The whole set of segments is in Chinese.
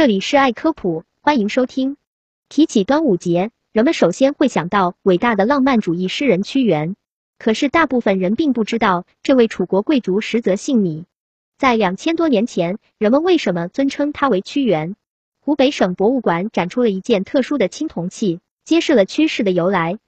这里是爱科普，欢迎收听。提起端午节，人们首先会想到伟大的浪漫主义诗人屈原。可是大部分人并不知道，这位楚国贵族实则姓芈。在两千多年前，人们为什么尊称他为屈原？湖北省博物馆展出了一件特殊的青铜器，揭示了屈氏的由来。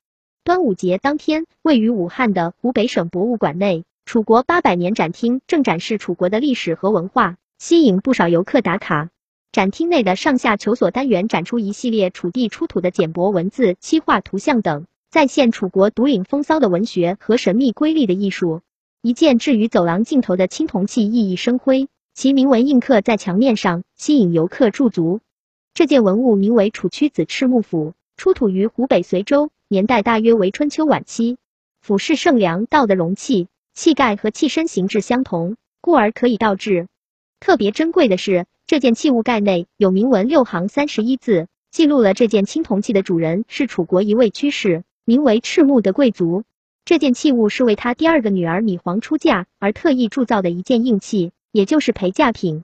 端午节当天，位于武汉的湖北省博物馆内，楚国八百年展厅正展示楚国的历史和文化，吸引不少游客打卡。展厅内的上下求索单元展出一系列楚地出土的简帛文字、漆画图像等，再现楚国独领风骚的文学和神秘瑰丽的艺术。一件置于走廊尽头的青铜器熠熠生辉，其铭文印刻在墙面上，吸引游客驻足。这件文物名为楚屈子赤木釜，出土于湖北随州，年代大约为春秋晚期。釜是盛粮道的容器，器盖和器身形制相同，故而可以倒置。特别珍贵的是。这件器物盖内有铭文六行三十一字，记录了这件青铜器的主人是楚国一位居士，名为赤木的贵族。这件器物是为他第二个女儿芈黄出嫁而特意铸造的一件硬器，也就是陪嫁品。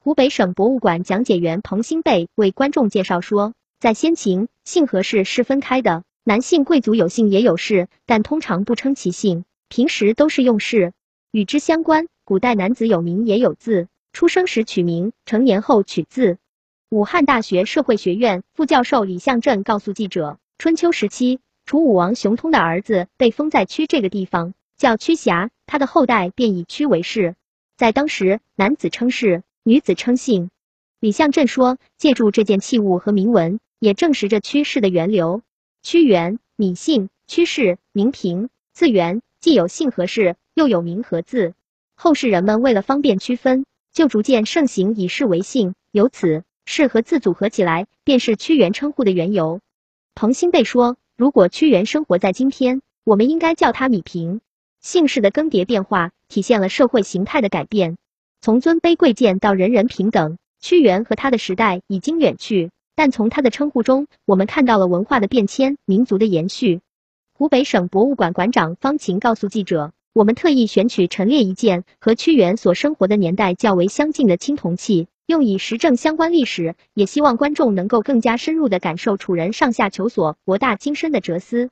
湖北省博物馆讲解员彭新贝为观众介绍说，在先秦，姓和氏是分开的，男性贵族有姓也有氏，但通常不称其姓，平时都是用氏。与之相关，古代男子有名也有字。出生时取名，成年后取字。武汉大学社会学院副教授李向镇告诉记者，春秋时期，楚武王熊通的儿子被封在屈这个地方，叫屈瑕，他的后代便以屈为氏。在当时，男子称氏，女子称姓。李向镇说，借助这件器物和铭文，也证实着屈氏的源流。屈原，芈姓，屈氏，名平，字元，既有姓和氏，又有名和字。后世人们为了方便区分。就逐渐盛行以氏为姓，由此氏和字组合起来，便是屈原称呼的缘由。彭新贝说，如果屈原生活在今天，我们应该叫他米平。姓氏的更迭变化，体现了社会形态的改变，从尊卑贵贱到人人平等。屈原和他的时代已经远去，但从他的称呼中，我们看到了文化的变迁，民族的延续。湖北省博物馆馆长方琴告诉记者。我们特意选取陈列一件和屈原所生活的年代较为相近的青铜器，用以实证相关历史，也希望观众能够更加深入地感受楚人上下求索、博大精深的哲思。